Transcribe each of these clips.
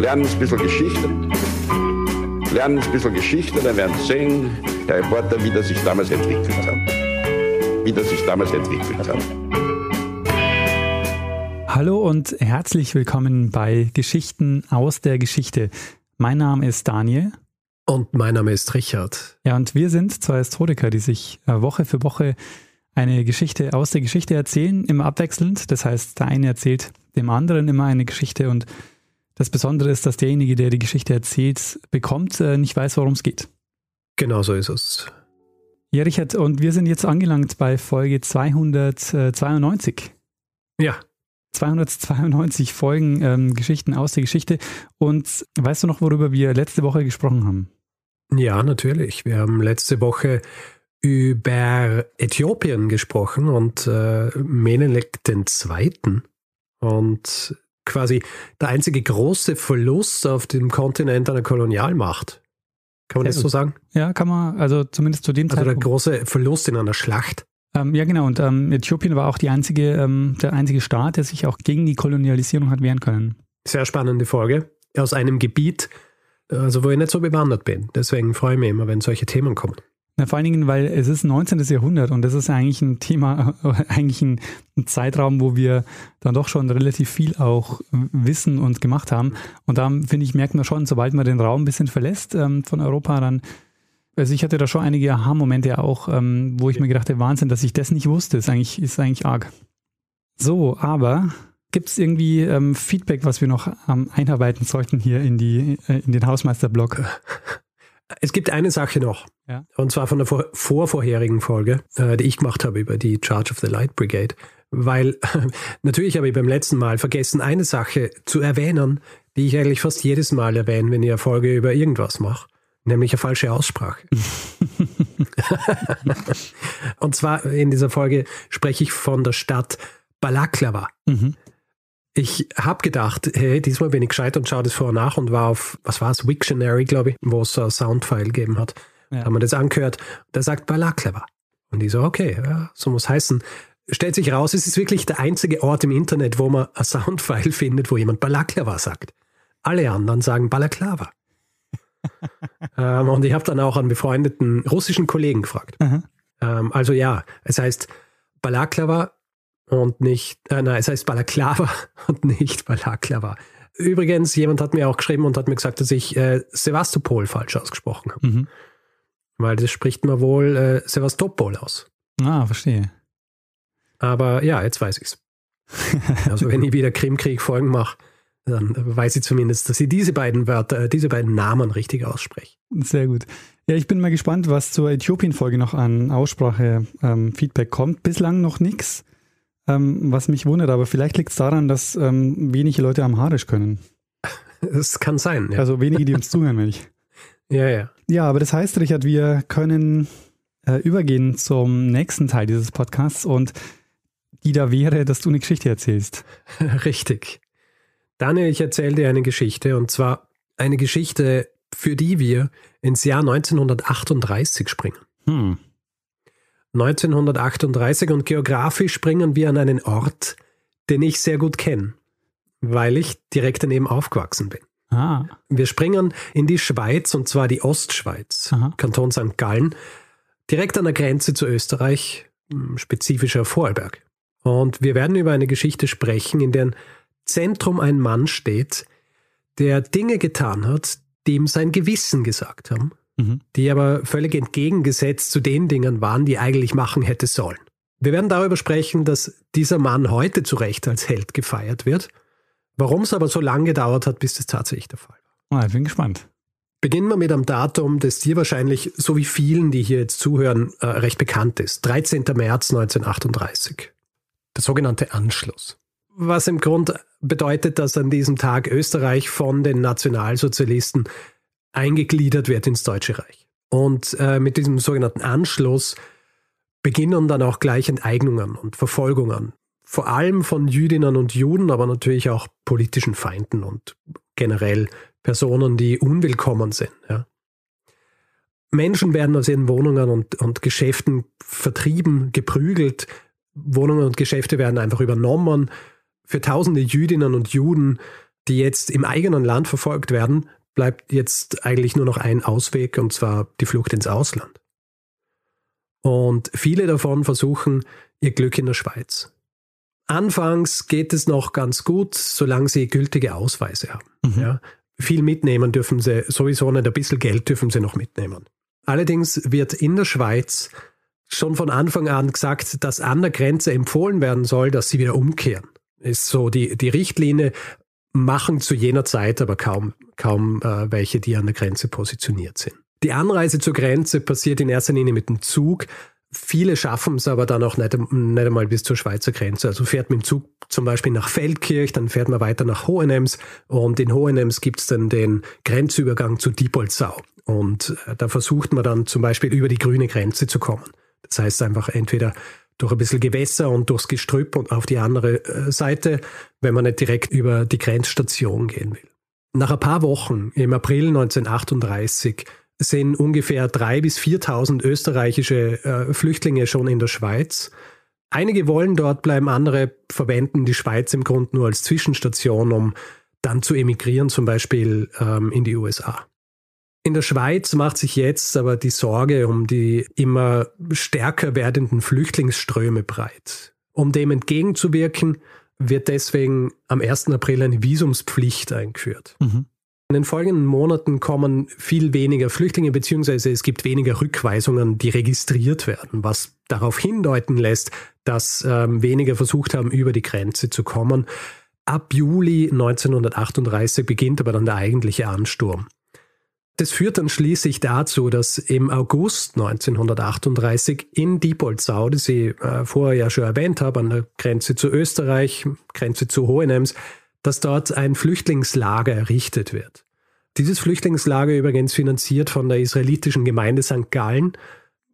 lernen ein bisschen Geschichte. Lernen ein bisschen Geschichte, dann werden Sie sehen, Herr Reporter, wie das sich damals entwickelt hat. Wie das sich damals entwickelt hat. Hallo und herzlich willkommen bei Geschichten aus der Geschichte. Mein Name ist Daniel. Und mein Name ist Richard. Ja, und wir sind zwei Historiker, die sich äh, Woche für Woche eine Geschichte aus der Geschichte erzählen, immer abwechselnd. Das heißt, der eine erzählt dem anderen immer eine Geschichte und das Besondere ist, dass derjenige, der die Geschichte erzählt, bekommt, äh, nicht weiß, worum es geht. Genau so ist es. Ja, Richard, und wir sind jetzt angelangt bei Folge 292. Ja. 292 Folgen ähm, Geschichten aus der Geschichte. Und weißt du noch, worüber wir letzte Woche gesprochen haben? Ja, natürlich. Wir haben letzte Woche über Äthiopien gesprochen und äh, Menelik II. Und quasi der einzige große Verlust auf dem Kontinent einer Kolonialmacht. Kann man das so sagen? Ja, kann man, also zumindest zu dem also Zeitpunkt. Also der große Verlust in einer Schlacht. Ähm, ja, genau. Und ähm, Äthiopien war auch einzige, ähm, der einzige Staat, der sich auch gegen die Kolonialisierung hat wehren können. Sehr spannende Folge. Aus einem Gebiet, also wo ich nicht so bewandert bin. Deswegen freue ich mich immer, wenn solche Themen kommen. Na, vor allen Dingen, weil es ist 19. Jahrhundert und das ist eigentlich ein Thema, eigentlich ein, Zeitraum, wo wir dann doch schon relativ viel auch wissen und gemacht haben. Und da, finde ich, merkt man schon, sobald man den Raum ein bisschen verlässt ähm, von Europa, dann, also ich hatte da schon einige Aha-Momente auch, ähm, wo ich mir gedacht habe, Wahnsinn, dass ich das nicht wusste, ist eigentlich, ist eigentlich arg. So, aber gibt es irgendwie ähm, Feedback, was wir noch ähm, einarbeiten sollten hier in, die, äh, in den Hausmeister-Blog? Es gibt eine Sache noch. Ja. Und zwar von der vor vorvorherigen Folge, äh, die ich gemacht habe über die Charge of the Light Brigade. Weil natürlich habe ich beim letzten Mal vergessen, eine Sache zu erwähnen, die ich eigentlich fast jedes Mal erwähne, wenn ich eine Folge über irgendwas mache. Nämlich eine falsche Aussprache. und zwar in dieser Folge spreche ich von der Stadt Balaklava. Mhm. Ich habe gedacht, hey, diesmal bin ich gescheit und schaue das vor und nach und war auf, was war es, Wiktionary, glaube ich, wo es ein Soundfile gegeben hat. Ja. Haben wir das angehört. Der sagt Balaklava. Und ich so, okay, ja, so muss heißen. Stellt sich raus, es ist wirklich der einzige Ort im Internet, wo man ein Soundfile findet, wo jemand Balaklava sagt. Alle anderen sagen Balaklava. ähm, und ich habe dann auch einen befreundeten russischen Kollegen gefragt. Ähm, also ja, es heißt Balaklava und nicht, äh, nein, es heißt Balaklava und nicht Balaklava. Übrigens, jemand hat mir auch geschrieben und hat mir gesagt, dass ich äh, Sevastopol falsch ausgesprochen habe. Mhm. Weil das spricht man wohl äh, Sevastopol aus. Ah, verstehe. Aber ja, jetzt weiß ich's. also wenn ich wieder Krimkrieg-Folgen mache, dann weiß ich zumindest, dass ich diese beiden Wörter, äh, diese beiden Namen richtig ausspreche. Sehr gut. Ja, ich bin mal gespannt, was zur Äthiopien-Folge noch an Aussprache-Feedback ähm, kommt. Bislang noch nichts, ähm, was mich wundert, aber vielleicht liegt es daran, dass ähm, wenige Leute Amharisch können. Das kann sein, ja. Also wenige, die uns zuhören, wenn ich. Ja, ja. Ja, aber das heißt, Richard, wir können äh, übergehen zum nächsten Teil dieses Podcasts und die da wäre, dass du eine Geschichte erzählst. Richtig. Daniel, ich erzähle dir eine Geschichte und zwar eine Geschichte, für die wir ins Jahr 1938 springen. Hm. 1938 und geografisch springen wir an einen Ort, den ich sehr gut kenne, weil ich direkt daneben aufgewachsen bin. Ah. Wir springen in die Schweiz und zwar die Ostschweiz, Aha. Kanton St. Gallen, direkt an der Grenze zu Österreich, hm, spezifischer Vorarlberg. Und wir werden über eine Geschichte sprechen, in deren Zentrum ein Mann steht, der Dinge getan hat, die ihm sein Gewissen gesagt haben, mhm. die aber völlig entgegengesetzt zu den Dingen waren, die eigentlich machen hätte sollen. Wir werden darüber sprechen, dass dieser Mann heute zu Recht als Held gefeiert wird Warum es aber so lange gedauert hat, bis das tatsächlich der Fall war. Ah, ich bin gespannt. Beginnen wir mit einem Datum, das dir wahrscheinlich, so wie vielen, die hier jetzt zuhören, äh, recht bekannt ist. 13. März 1938. Der sogenannte Anschluss. Was im Grund bedeutet, dass an diesem Tag Österreich von den Nationalsozialisten eingegliedert wird ins Deutsche Reich. Und äh, mit diesem sogenannten Anschluss beginnen dann auch gleich Enteignungen und Verfolgungen vor allem von Jüdinnen und Juden, aber natürlich auch politischen Feinden und generell Personen, die unwillkommen sind. Ja. Menschen werden aus ihren Wohnungen und, und Geschäften vertrieben, geprügelt. Wohnungen und Geschäfte werden einfach übernommen. Für tausende Jüdinnen und Juden die jetzt im eigenen Land verfolgt werden, bleibt jetzt eigentlich nur noch ein Ausweg, und zwar die Flucht ins Ausland. Und viele davon versuchen ihr Glück in der Schweiz. Anfangs geht es noch ganz gut, solange sie gültige Ausweise haben. Mhm. Ja, viel mitnehmen dürfen sie sowieso nicht, ein bisschen Geld dürfen sie noch mitnehmen. Allerdings wird in der Schweiz schon von Anfang an gesagt, dass an der Grenze empfohlen werden soll, dass sie wieder umkehren. Ist so die, die Richtlinie, machen zu jener Zeit aber kaum, kaum äh, welche, die an der Grenze positioniert sind. Die Anreise zur Grenze passiert in erster Linie mit dem Zug. Viele schaffen es aber dann auch nicht, nicht einmal bis zur Schweizer Grenze. Also fährt man im Zug zum Beispiel nach Feldkirch, dann fährt man weiter nach Hohenems und in Hohenems gibt es dann den Grenzübergang zu Diepoldsau. Und äh, da versucht man dann zum Beispiel über die grüne Grenze zu kommen. Das heißt einfach entweder durch ein bisschen Gewässer und durchs Gestrüpp und auf die andere äh, Seite, wenn man nicht direkt über die Grenzstation gehen will. Nach ein paar Wochen, im April 1938, sind ungefähr 3.000 bis 4.000 österreichische äh, Flüchtlinge schon in der Schweiz. Einige wollen dort bleiben, andere verwenden die Schweiz im Grunde nur als Zwischenstation, um dann zu emigrieren, zum Beispiel ähm, in die USA. In der Schweiz macht sich jetzt aber die Sorge um die immer stärker werdenden Flüchtlingsströme breit. Um dem entgegenzuwirken, wird deswegen am 1. April eine Visumspflicht eingeführt. Mhm. In den folgenden Monaten kommen viel weniger Flüchtlinge, beziehungsweise es gibt weniger Rückweisungen, die registriert werden, was darauf hindeuten lässt, dass ähm, weniger versucht haben, über die Grenze zu kommen. Ab Juli 1938 beginnt aber dann der eigentliche Ansturm. Das führt dann schließlich dazu, dass im August 1938 in Diepoldsau, das ich äh, vorher ja schon erwähnt habe, an der Grenze zu Österreich, Grenze zu Hohenems, dass dort ein Flüchtlingslager errichtet wird. Dieses Flüchtlingslager übrigens finanziert von der israelitischen Gemeinde St. Gallen,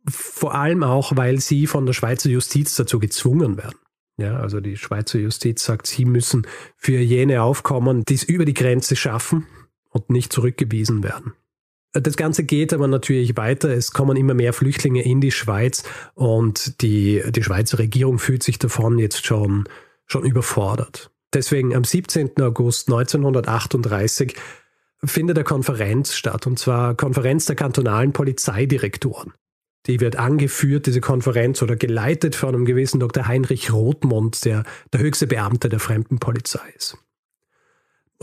vor allem auch, weil sie von der Schweizer Justiz dazu gezwungen werden. Ja, also die Schweizer Justiz sagt, sie müssen für jene aufkommen, die es über die Grenze schaffen und nicht zurückgewiesen werden. Das Ganze geht aber natürlich weiter. Es kommen immer mehr Flüchtlinge in die Schweiz und die, die Schweizer Regierung fühlt sich davon jetzt schon, schon überfordert. Deswegen am 17. August 1938 findet eine Konferenz statt, und zwar Konferenz der kantonalen Polizeidirektoren. Die wird angeführt, diese Konferenz, oder geleitet von einem gewissen Dr. Heinrich Rothmund, der der höchste Beamte der Fremdenpolizei ist.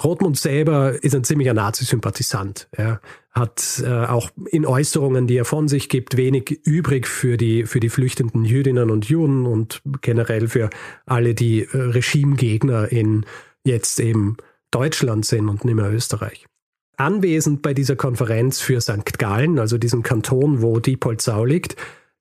Rothmund selber ist ein ziemlicher Nazi-Sympathisant. Er hat äh, auch in Äußerungen, die er von sich gibt, wenig übrig für die, für die flüchtenden Jüdinnen und Juden und generell für alle, die äh, Regimegegner in jetzt eben Deutschland sind und nicht mehr Österreich. Anwesend bei dieser Konferenz für St. Gallen, also diesem Kanton, wo Diepoldsau liegt,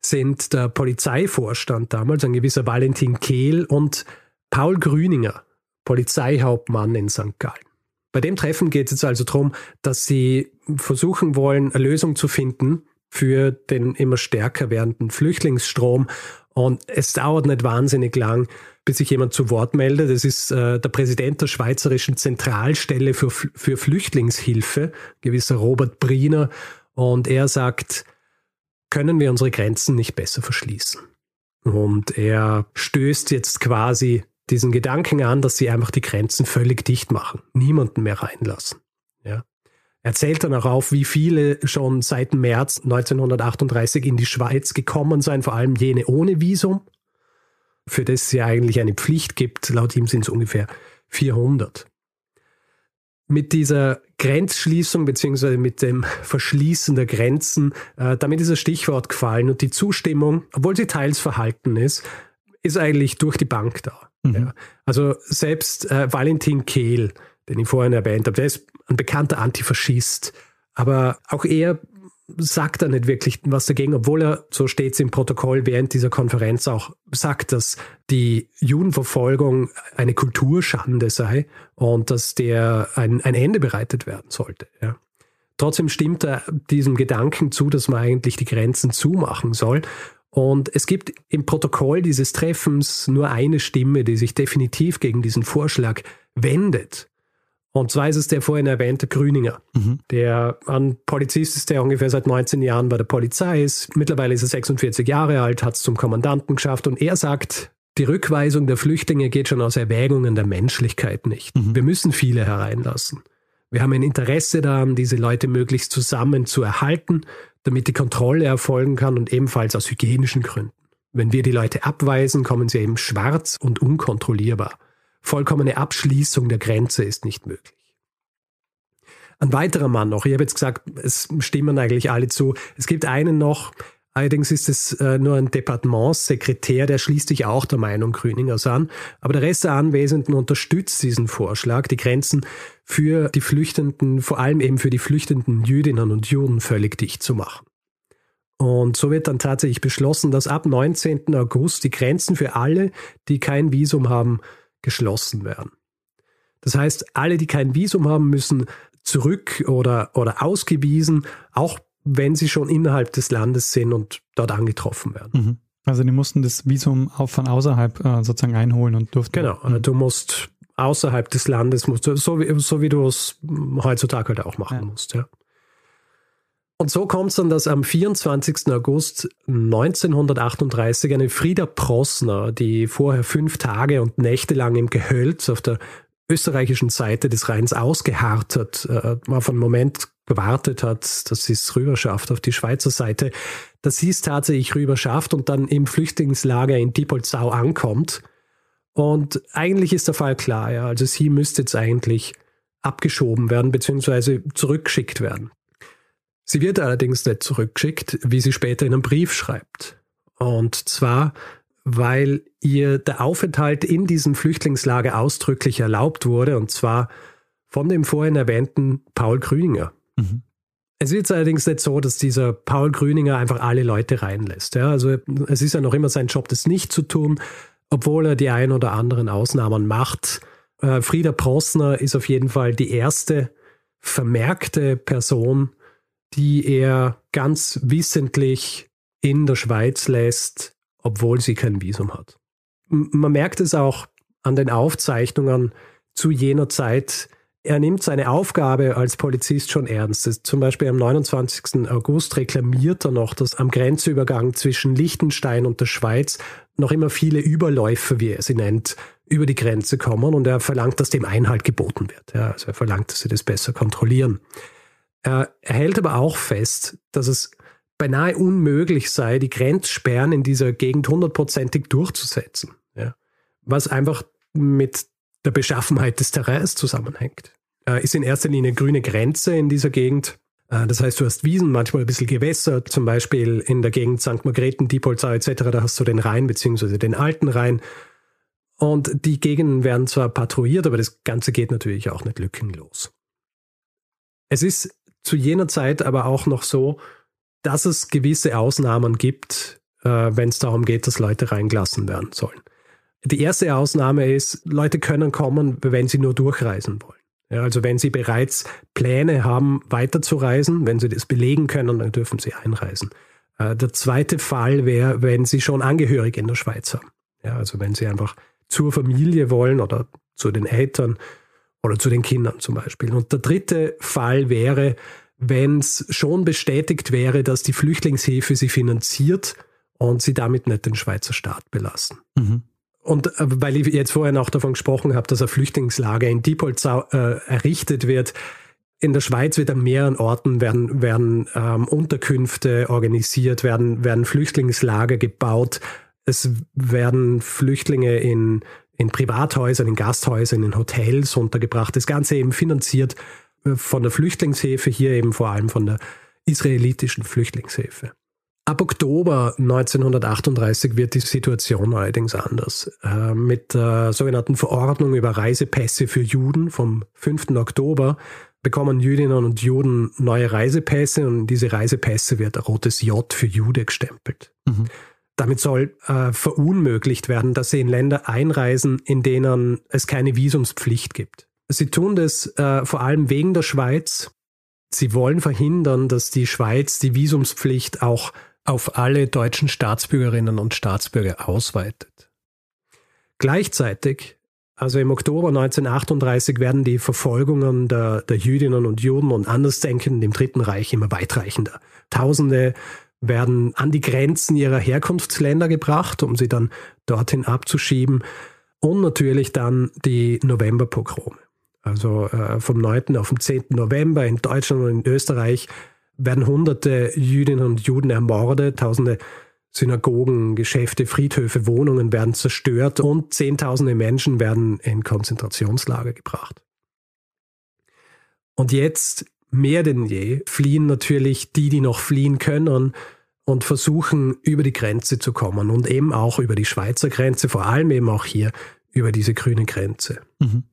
sind der Polizeivorstand damals, ein gewisser Valentin Kehl und Paul Grüninger, Polizeihauptmann in St. Gallen. Bei dem Treffen geht es jetzt also darum, dass sie versuchen wollen, eine Lösung zu finden für den immer stärker werdenden Flüchtlingsstrom. Und es dauert nicht wahnsinnig lang, bis sich jemand zu Wort meldet. Das ist äh, der Präsident der Schweizerischen Zentralstelle für, für Flüchtlingshilfe, gewisser Robert Briener. Und er sagt, können wir unsere Grenzen nicht besser verschließen? Und er stößt jetzt quasi diesen Gedanken an, dass sie einfach die Grenzen völlig dicht machen, niemanden mehr reinlassen. Ja. Er zählt dann auch auf, wie viele schon seit März 1938 in die Schweiz gekommen seien, vor allem jene ohne Visum, für das es ja eigentlich eine Pflicht gibt. Laut ihm sind es ungefähr 400. Mit dieser Grenzschließung beziehungsweise mit dem Verschließen der Grenzen, äh, damit ist das Stichwort gefallen und die Zustimmung, obwohl sie teils verhalten ist, ist eigentlich durch die Bank da. Mhm. Ja. Also selbst äh, Valentin Kehl, den ich vorhin erwähnt habe, der ist ein bekannter Antifaschist, aber auch er sagt da nicht wirklich was dagegen, obwohl er, so steht es im Protokoll während dieser Konferenz auch, sagt, dass die Judenverfolgung eine Kulturschande sei und dass der ein, ein Ende bereitet werden sollte. Ja. Trotzdem stimmt er diesem Gedanken zu, dass man eigentlich die Grenzen zumachen soll. Und es gibt im Protokoll dieses Treffens nur eine Stimme, die sich definitiv gegen diesen Vorschlag wendet. Und zwar ist es der vorhin erwähnte Grüninger, mhm. der ein Polizist ist, der ungefähr seit 19 Jahren bei der Polizei ist. Mittlerweile ist er 46 Jahre alt, hat es zum Kommandanten geschafft und er sagt Die Rückweisung der Flüchtlinge geht schon aus Erwägungen der Menschlichkeit nicht. Mhm. Wir müssen viele hereinlassen. Wir haben ein Interesse daran, diese Leute möglichst zusammen zu erhalten, damit die Kontrolle erfolgen kann und ebenfalls aus hygienischen Gründen. Wenn wir die Leute abweisen, kommen sie eben schwarz und unkontrollierbar. Vollkommene Abschließung der Grenze ist nicht möglich. Ein weiterer Mann noch, ich habe jetzt gesagt, es stimmen eigentlich alle zu. Es gibt einen noch, Allerdings ist es äh, nur ein Departementssekretär, der schließt sich auch der Meinung Grüningers an. Aber der Rest der Anwesenden unterstützt diesen Vorschlag, die Grenzen für die Flüchtenden, vor allem eben für die flüchtenden Jüdinnen und Juden völlig dicht zu machen. Und so wird dann tatsächlich beschlossen, dass ab 19. August die Grenzen für alle, die kein Visum haben, geschlossen werden. Das heißt, alle, die kein Visum haben, müssen zurück oder, oder ausgewiesen, auch wenn sie schon innerhalb des Landes sind und dort angetroffen werden. Mhm. Also die mussten das Visum auch von außerhalb äh, sozusagen einholen und durften. Genau, mhm. du musst außerhalb des Landes, musst so, wie, so wie du es heutzutage halt auch machen ja. musst. Ja. Und so kommt es dann, dass am 24. August 1938 eine Frieda Prossner, die vorher fünf Tage und Nächte lang im Gehölz auf der österreichischen Seite des Rheins ausgeharrt hat, äh, auf einen Moment gewartet hat, dass sie es rüber schafft auf die Schweizer Seite, dass sie es tatsächlich rüber schafft und dann im Flüchtlingslager in Diepolzau ankommt. Und eigentlich ist der Fall klar, ja. Also sie müsste jetzt eigentlich abgeschoben werden, beziehungsweise zurückgeschickt werden. Sie wird allerdings nicht zurückgeschickt, wie sie später in einem Brief schreibt. Und zwar, weil ihr der Aufenthalt in diesem Flüchtlingslager ausdrücklich erlaubt wurde, und zwar von dem vorhin erwähnten Paul Grüninger. Mhm. Es ist jetzt allerdings nicht so, dass dieser Paul Grüninger einfach alle Leute reinlässt. Ja, also es ist ja noch immer sein Job, das nicht zu tun, obwohl er die ein oder anderen Ausnahmen macht. Äh, Frieda Prossner ist auf jeden Fall die erste vermerkte Person, die er ganz wissentlich in der Schweiz lässt, obwohl sie kein Visum hat. Man merkt es auch an den Aufzeichnungen zu jener Zeit. Er nimmt seine Aufgabe als Polizist schon ernst. Zum Beispiel am 29. August reklamiert er noch, dass am Grenzübergang zwischen Liechtenstein und der Schweiz noch immer viele Überläufer, wie er sie nennt, über die Grenze kommen und er verlangt, dass dem Einhalt geboten wird. Ja, also er verlangt, dass sie das besser kontrollieren. Er hält aber auch fest, dass es beinahe unmöglich sei, die Grenzsperren in dieser Gegend hundertprozentig durchzusetzen. Ja. Was einfach mit der Beschaffenheit des Terrains zusammenhängt. Äh, ist in erster Linie grüne Grenze in dieser Gegend. Äh, das heißt, du hast Wiesen, manchmal ein bisschen Gewässer, zum Beispiel in der Gegend St. Margrethen, Diepolzau etc., da hast du den Rhein bzw. den alten Rhein. Und die Gegenden werden zwar patrouilliert, aber das Ganze geht natürlich auch nicht lückenlos. Es ist zu jener Zeit aber auch noch so, dass es gewisse Ausnahmen gibt, äh, wenn es darum geht, dass Leute reingelassen werden sollen. Die erste Ausnahme ist, Leute können kommen, wenn sie nur durchreisen wollen. Ja, also wenn sie bereits Pläne haben, weiterzureisen, wenn sie das belegen können, dann dürfen sie einreisen. Äh, der zweite Fall wäre, wenn sie schon Angehörige in der Schweiz haben. Ja, also wenn sie einfach zur Familie wollen oder zu den Eltern oder zu den Kindern zum Beispiel. Und der dritte Fall wäre, wenn es schon bestätigt wäre, dass die Flüchtlingshilfe sie finanziert und sie damit nicht den Schweizer Staat belassen. Mhm. Und äh, weil ich jetzt vorhin auch davon gesprochen habe, dass ein Flüchtlingslager in Diepholzau äh, errichtet wird, in der Schweiz wird an mehreren Orten werden, werden ähm, Unterkünfte organisiert, werden, werden Flüchtlingslager gebaut. Es werden Flüchtlinge in, in Privathäusern, in Gasthäusern, in Hotels untergebracht. Das Ganze eben finanziert von der Flüchtlingshilfe, hier eben vor allem von der israelitischen Flüchtlingshilfe. Ab Oktober 1938 wird die Situation allerdings anders. Äh, mit der sogenannten Verordnung über Reisepässe für Juden vom 5. Oktober bekommen Jüdinnen und Juden neue Reisepässe und diese Reisepässe wird ein rotes J für Jude gestempelt. Mhm. Damit soll äh, verunmöglicht werden, dass sie in Länder einreisen, in denen es keine Visumspflicht gibt. Sie tun das äh, vor allem wegen der Schweiz. Sie wollen verhindern, dass die Schweiz die Visumspflicht auch auf alle deutschen Staatsbürgerinnen und Staatsbürger ausweitet. Gleichzeitig, also im Oktober 1938, werden die Verfolgungen der, der Jüdinnen und Juden und Andersdenkenden im Dritten Reich immer weitreichender. Tausende werden an die Grenzen ihrer Herkunftsländer gebracht, um sie dann dorthin abzuschieben. Und natürlich dann die Novemberpogrome. Also äh, vom 9. auf den 10. November in Deutschland und in Österreich werden hunderte Jüdinnen und Juden ermordet, tausende Synagogen, Geschäfte, Friedhöfe, Wohnungen werden zerstört und Zehntausende Menschen werden in Konzentrationslager gebracht. Und jetzt mehr denn je fliehen natürlich die, die noch fliehen können und versuchen über die Grenze zu kommen und eben auch über die Schweizer Grenze, vor allem eben auch hier über diese grüne Grenze. Mhm.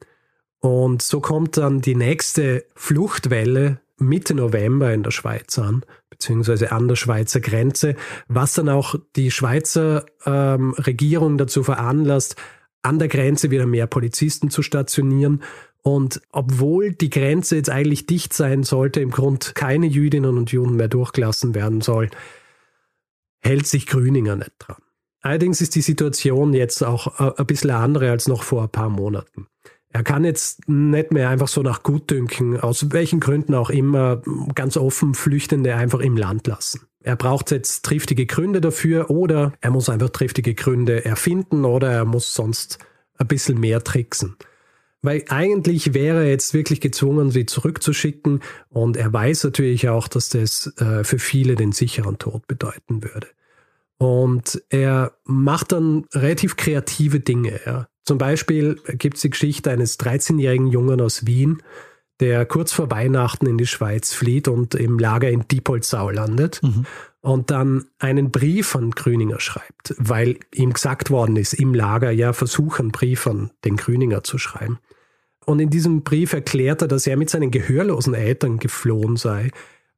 Und so kommt dann die nächste Fluchtwelle Mitte November in der Schweiz an, beziehungsweise an der Schweizer Grenze, was dann auch die Schweizer ähm, Regierung dazu veranlasst, an der Grenze wieder mehr Polizisten zu stationieren. Und obwohl die Grenze jetzt eigentlich dicht sein sollte, im Grund keine Jüdinnen und Juden mehr durchgelassen werden soll, hält sich Grüninger nicht dran. Allerdings ist die Situation jetzt auch äh, ein bisschen andere als noch vor ein paar Monaten. Er kann jetzt nicht mehr einfach so nach Gutdünken, aus welchen Gründen auch immer, ganz offen Flüchtende einfach im Land lassen. Er braucht jetzt triftige Gründe dafür oder er muss einfach triftige Gründe erfinden oder er muss sonst ein bisschen mehr tricksen. Weil eigentlich wäre er jetzt wirklich gezwungen, sie zurückzuschicken und er weiß natürlich auch, dass das äh, für viele den sicheren Tod bedeuten würde. Und er macht dann relativ kreative Dinge. Ja. Zum Beispiel gibt es die Geschichte eines 13-jährigen Jungen aus Wien, der kurz vor Weihnachten in die Schweiz flieht und im Lager in Diepoldsau landet mhm. und dann einen Brief an Grüninger schreibt, weil ihm gesagt worden ist, im Lager, ja, versuch einen Brief an den Grüninger zu schreiben. Und in diesem Brief erklärt er, dass er mit seinen gehörlosen Eltern geflohen sei,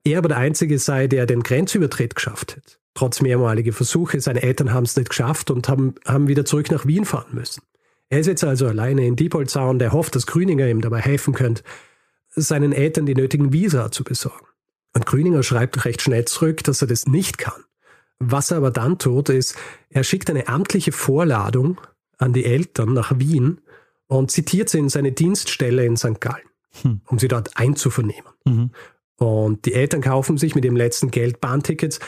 er aber der Einzige sei, der den Grenzübertritt geschafft hat. Trotz mehrmaliger Versuche, seine Eltern haben es nicht geschafft und haben, haben wieder zurück nach Wien fahren müssen. Er ist jetzt also alleine in Diepoldsau und er hofft, dass Grüninger ihm dabei helfen könnte, seinen Eltern die nötigen Visa zu besorgen. Und Grüninger schreibt recht schnell zurück, dass er das nicht kann. Was er aber dann tut, ist, er schickt eine amtliche Vorladung an die Eltern nach Wien und zitiert sie in seine Dienststelle in St. Gallen, hm. um sie dort einzuvernehmen. Mhm. Und die Eltern kaufen sich mit dem letzten Geld Bahntickets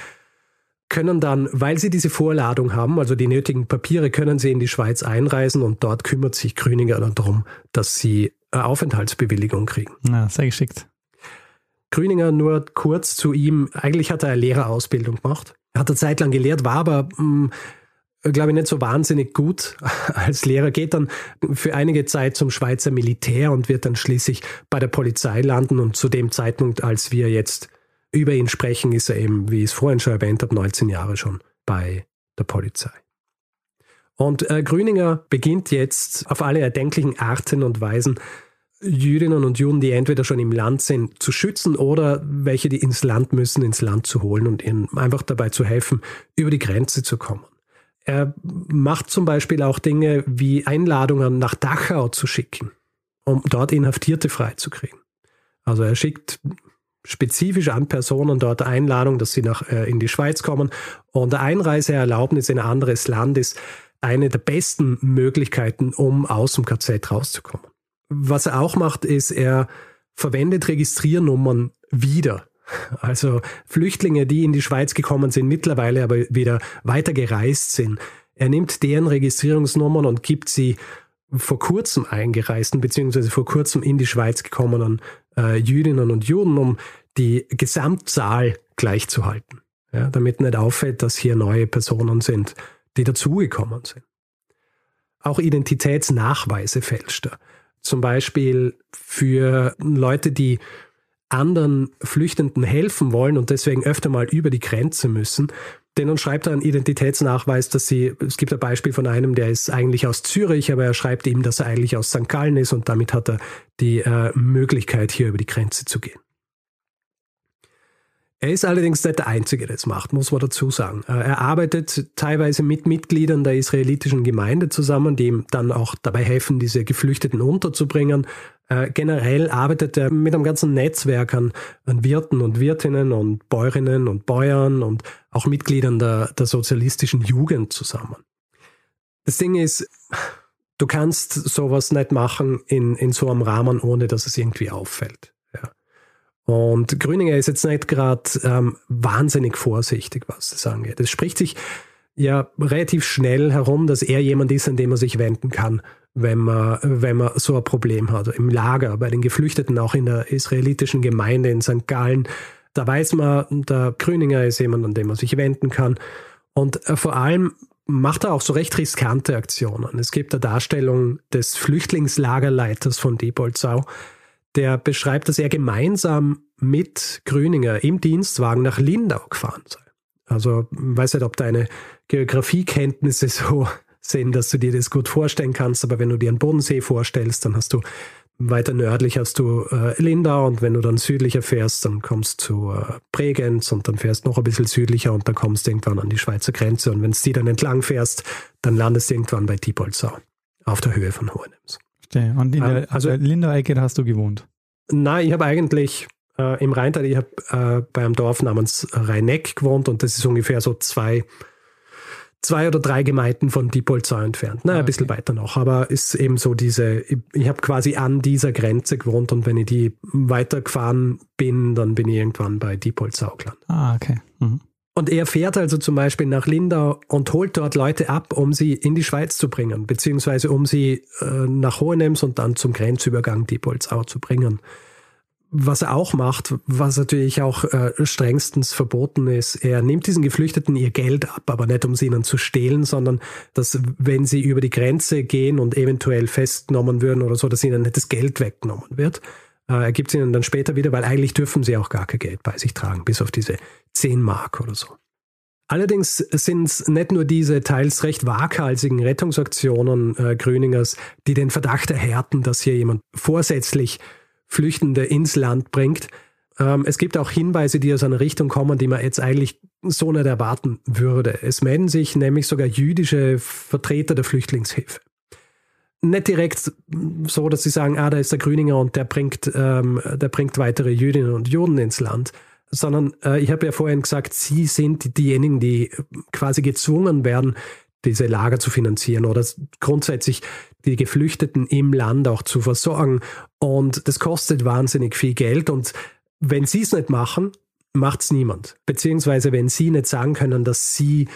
können dann, weil sie diese Vorladung haben, also die nötigen Papiere, können sie in die Schweiz einreisen und dort kümmert sich Grüninger dann darum, dass sie eine Aufenthaltsbewilligung kriegen. Ja, sehr geschickt. Grüninger nur kurz zu ihm. Eigentlich hat er eine Lehrerausbildung gemacht. Er hat eine Zeit lang gelehrt, war aber, hm, glaube ich, nicht so wahnsinnig gut als Lehrer. Geht dann für einige Zeit zum Schweizer Militär und wird dann schließlich bei der Polizei landen. Und zu dem Zeitpunkt, als wir jetzt über ihn sprechen, ist er eben, wie ich es vorhin schon erwähnt habe, 19 Jahre schon bei der Polizei. Und äh, Grüninger beginnt jetzt auf alle erdenklichen Arten und Weisen, Jüdinnen und Juden, die entweder schon im Land sind, zu schützen oder welche, die ins Land müssen, ins Land zu holen und ihnen einfach dabei zu helfen, über die Grenze zu kommen. Er macht zum Beispiel auch Dinge wie Einladungen nach Dachau zu schicken, um dort Inhaftierte freizukriegen. Also er schickt spezifisch an Personen dort Einladung, dass sie nach, äh, in die Schweiz kommen. Und Einreiseerlaubnis in ein anderes Land ist eine der besten Möglichkeiten, um aus dem KZ rauszukommen. Was er auch macht, ist, er verwendet Registriernummern wieder. Also Flüchtlinge, die in die Schweiz gekommen sind, mittlerweile aber wieder weiter gereist sind. Er nimmt deren Registrierungsnummern und gibt sie vor kurzem eingereisten, beziehungsweise vor kurzem in die Schweiz gekommenen äh, Jüdinnen und Juden, um die Gesamtzahl gleichzuhalten. Ja, damit nicht auffällt, dass hier neue Personen sind, die dazugekommen sind. Auch Identitätsnachweise fälscht er. Zum Beispiel für Leute, die anderen Flüchtenden helfen wollen und deswegen öfter mal über die Grenze müssen, Denen schreibt er einen Identitätsnachweis, dass sie, es gibt ein Beispiel von einem, der ist eigentlich aus Zürich, aber er schreibt ihm, dass er eigentlich aus St. Gallen ist und damit hat er die äh, Möglichkeit, hier über die Grenze zu gehen. Er ist allerdings nicht der Einzige, der das macht, muss man dazu sagen. Äh, er arbeitet teilweise mit Mitgliedern der israelitischen Gemeinde zusammen, die ihm dann auch dabei helfen, diese Geflüchteten unterzubringen. Äh, generell arbeitet er mit einem ganzen Netzwerk an, an Wirten und Wirtinnen und Bäuerinnen und Bäuern und auch Mitgliedern der, der sozialistischen Jugend zusammen. Das Ding ist, du kannst sowas nicht machen in, in so einem Rahmen, ohne dass es irgendwie auffällt. Ja. Und Grüninger ist jetzt nicht gerade ähm, wahnsinnig vorsichtig, was das angeht. Es spricht sich ja relativ schnell herum, dass er jemand ist, an den man sich wenden kann, wenn man, wenn man so ein Problem hat. Im Lager, bei den Geflüchteten, auch in der israelitischen Gemeinde in St. Gallen. Da weiß man, der Grüninger ist jemand, an den man sich wenden kann. Und äh, vor allem macht er auch so recht riskante Aktionen. Es gibt eine Darstellung des Flüchtlingslagerleiters von Diepolzau, der beschreibt, dass er gemeinsam mit Grüninger im Dienstwagen nach Lindau gefahren sei. Also weiß nicht, ob deine Geografiekenntnisse so sind, dass du dir das gut vorstellen kannst, aber wenn du dir einen Bodensee vorstellst, dann hast du weiter nördlich hast du äh, Lindau und wenn du dann südlicher fährst, dann kommst du zu äh, Bregenz und dann fährst noch ein bisschen südlicher und dann kommst du irgendwann an die Schweizer Grenze und wenn du die dann entlang fährst, dann landest du irgendwann bei Diepolzau auf der Höhe von Hohenems. Verstehe. Und in der, also, der Lindau-Ecke hast du gewohnt? Nein, ich habe eigentlich äh, im Rheintal, ich habe äh, bei einem Dorf namens Rheineck gewohnt und das ist ungefähr so zwei zwei oder drei Gemeinden von Diepolzau entfernt. Naja, okay. ein bisschen weiter noch. Aber ist eben so diese, ich, ich habe quasi an dieser Grenze gewohnt und wenn ich die weitergefahren bin, dann bin ich irgendwann bei Diepolzau gelandet. Ah, okay. Mhm. Und er fährt also zum Beispiel nach Lindau und holt dort Leute ab, um sie in die Schweiz zu bringen, beziehungsweise um sie äh, nach Hohenems und dann zum Grenzübergang Diepolzau zu bringen was er auch macht, was natürlich auch äh, strengstens verboten ist, er nimmt diesen Geflüchteten ihr Geld ab, aber nicht um sie ihnen zu stehlen, sondern dass wenn sie über die Grenze gehen und eventuell festgenommen würden oder so, dass ihnen nicht das Geld weggenommen wird. Äh, er gibt es ihnen dann später wieder, weil eigentlich dürfen sie auch gar kein Geld bei sich tragen, bis auf diese 10 Mark oder so. Allerdings sind es nicht nur diese teils recht waghalsigen Rettungsaktionen äh, Grüningers, die den Verdacht erhärten, dass hier jemand vorsätzlich Flüchtende ins Land bringt. Ähm, es gibt auch Hinweise, die aus einer Richtung kommen, die man jetzt eigentlich so nicht erwarten würde. Es melden sich nämlich sogar jüdische Vertreter der Flüchtlingshilfe. Nicht direkt so, dass sie sagen, ah, da ist der Grüninger und der bringt, ähm, der bringt weitere Jüdinnen und Juden ins Land, sondern äh, ich habe ja vorhin gesagt, sie sind diejenigen, die quasi gezwungen werden, diese Lager zu finanzieren oder grundsätzlich die Geflüchteten im Land auch zu versorgen. Und das kostet wahnsinnig viel Geld. Und wenn sie es nicht machen, macht es niemand. Beziehungsweise wenn sie nicht sagen können, dass sie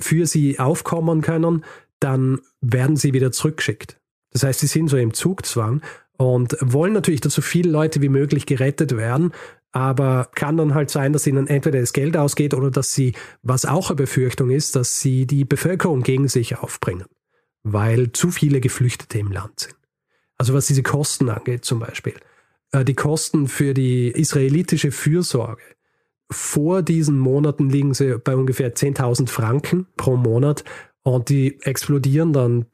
für sie aufkommen können, dann werden sie wieder zurückgeschickt. Das heißt, sie sind so im Zugzwang und wollen natürlich, dass so viele Leute wie möglich gerettet werden, aber kann dann halt sein, dass ihnen entweder das Geld ausgeht oder dass sie, was auch eine Befürchtung ist, dass sie die Bevölkerung gegen sich aufbringen weil zu viele Geflüchtete im Land sind. Also was diese Kosten angeht zum Beispiel. Äh, die Kosten für die israelitische Fürsorge. Vor diesen Monaten liegen sie bei ungefähr 10.000 Franken pro Monat und die explodieren dann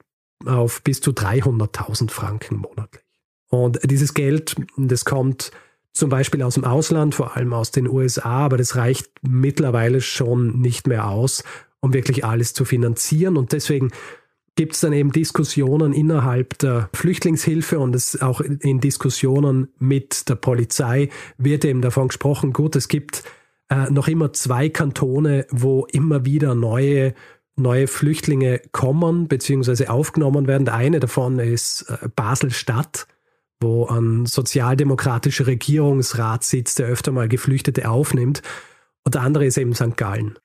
auf bis zu 300.000 Franken monatlich. Und dieses Geld, das kommt zum Beispiel aus dem Ausland, vor allem aus den USA, aber das reicht mittlerweile schon nicht mehr aus, um wirklich alles zu finanzieren. Und deswegen gibt es dann eben Diskussionen innerhalb der Flüchtlingshilfe und es auch in Diskussionen mit der Polizei wird eben davon gesprochen, gut, es gibt äh, noch immer zwei Kantone, wo immer wieder neue neue Flüchtlinge kommen bzw. aufgenommen werden. Der eine davon ist äh, Basel-Stadt, wo ein sozialdemokratischer Regierungsrat sitzt, der öfter mal Geflüchtete aufnimmt. Und der andere ist eben St. Gallen.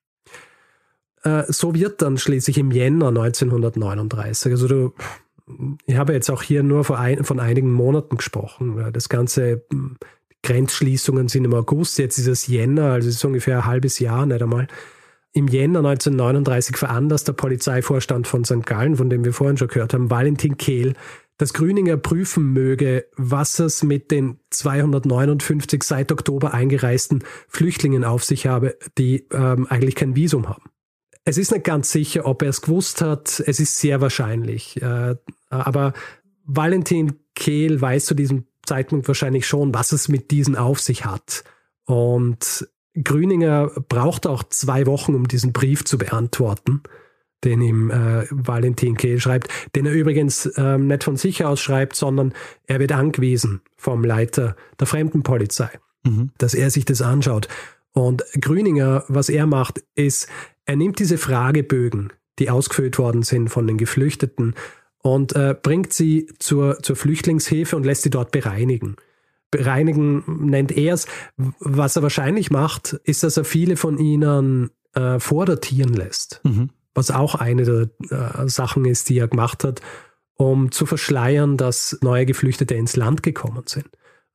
Äh, so wird dann schließlich im Jänner 1939, also du, ich habe jetzt auch hier nur von, ein, von einigen Monaten gesprochen. Das ganze hm, Grenzschließungen sind im August, jetzt ist es Jänner, also es ist ungefähr ein halbes Jahr, nicht einmal. Im Jänner 1939 veranlasst der Polizeivorstand von St. Gallen, von dem wir vorhin schon gehört haben, Valentin Kehl, dass Grüninger prüfen möge, was es mit den 259 seit Oktober eingereisten Flüchtlingen auf sich habe, die ähm, eigentlich kein Visum haben. Es ist nicht ganz sicher, ob er es gewusst hat. Es ist sehr wahrscheinlich. Äh, aber Valentin Kehl weiß zu diesem Zeitpunkt wahrscheinlich schon, was es mit diesen auf sich hat. Und Grüninger braucht auch zwei Wochen, um diesen Brief zu beantworten, den ihm äh, Valentin Kehl schreibt, den er übrigens äh, nicht von sich aus schreibt, sondern er wird angewiesen vom Leiter der Fremdenpolizei, mhm. dass er sich das anschaut. Und Grüninger, was er macht, ist, er nimmt diese Fragebögen, die ausgefüllt worden sind von den Geflüchteten, und äh, bringt sie zur, zur Flüchtlingshilfe und lässt sie dort bereinigen. bereinigen nennt er es. Was er wahrscheinlich macht, ist, dass er viele von ihnen äh, vordatieren lässt. Mhm. Was auch eine der äh, Sachen ist, die er gemacht hat, um zu verschleiern, dass neue Geflüchtete ins Land gekommen sind.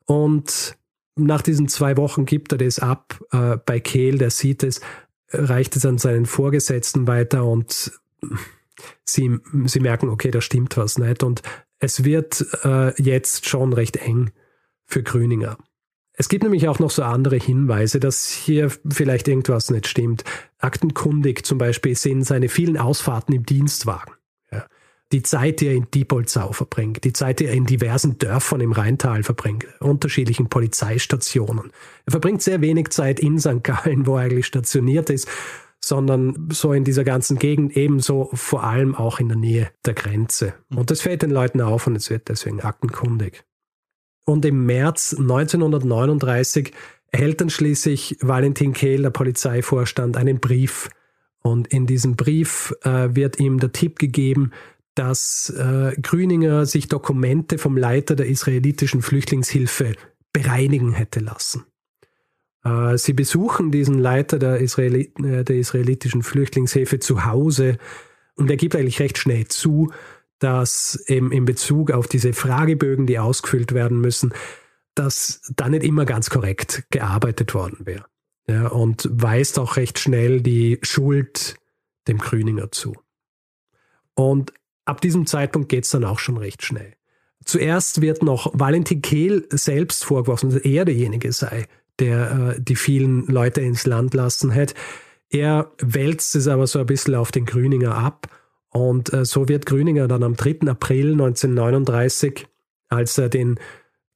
Und nach diesen zwei Wochen gibt er das ab äh, bei Kehl, der sieht es, reicht es an seinen Vorgesetzten weiter und sie, sie merken, okay, da stimmt was nicht. Und es wird äh, jetzt schon recht eng für Grüninger. Es gibt nämlich auch noch so andere Hinweise, dass hier vielleicht irgendwas nicht stimmt. Aktenkundig zum Beispiel sind seine vielen Ausfahrten im Dienstwagen die Zeit, die er in Diepolzau verbringt, die Zeit, die er in diversen Dörfern im Rheintal verbringt, unterschiedlichen Polizeistationen. Er verbringt sehr wenig Zeit in St. Gallen, wo er eigentlich stationiert ist, sondern so in dieser ganzen Gegend ebenso vor allem auch in der Nähe der Grenze. Und das fällt den Leuten auf und es wird deswegen aktenkundig. Und im März 1939 erhält dann schließlich Valentin Kehl, der Polizeivorstand, einen Brief. Und in diesem Brief äh, wird ihm der Tipp gegeben, dass äh, Grüninger sich Dokumente vom Leiter der israelitischen Flüchtlingshilfe bereinigen hätte lassen. Äh, sie besuchen diesen Leiter der, Israeli äh, der israelitischen Flüchtlingshilfe zu Hause und er gibt eigentlich recht schnell zu, dass eben in Bezug auf diese Fragebögen, die ausgefüllt werden müssen, dass da nicht immer ganz korrekt gearbeitet worden wäre. Ja, und weist auch recht schnell die Schuld dem Grüninger zu. Und ab diesem Zeitpunkt geht es dann auch schon recht schnell. Zuerst wird noch Valentin Kehl selbst vorgeworfen, dass er derjenige sei, der äh, die vielen Leute ins Land lassen hat. Er wälzt es aber so ein bisschen auf den Grüninger ab. Und äh, so wird Grüninger dann am 3. April 1939, als er den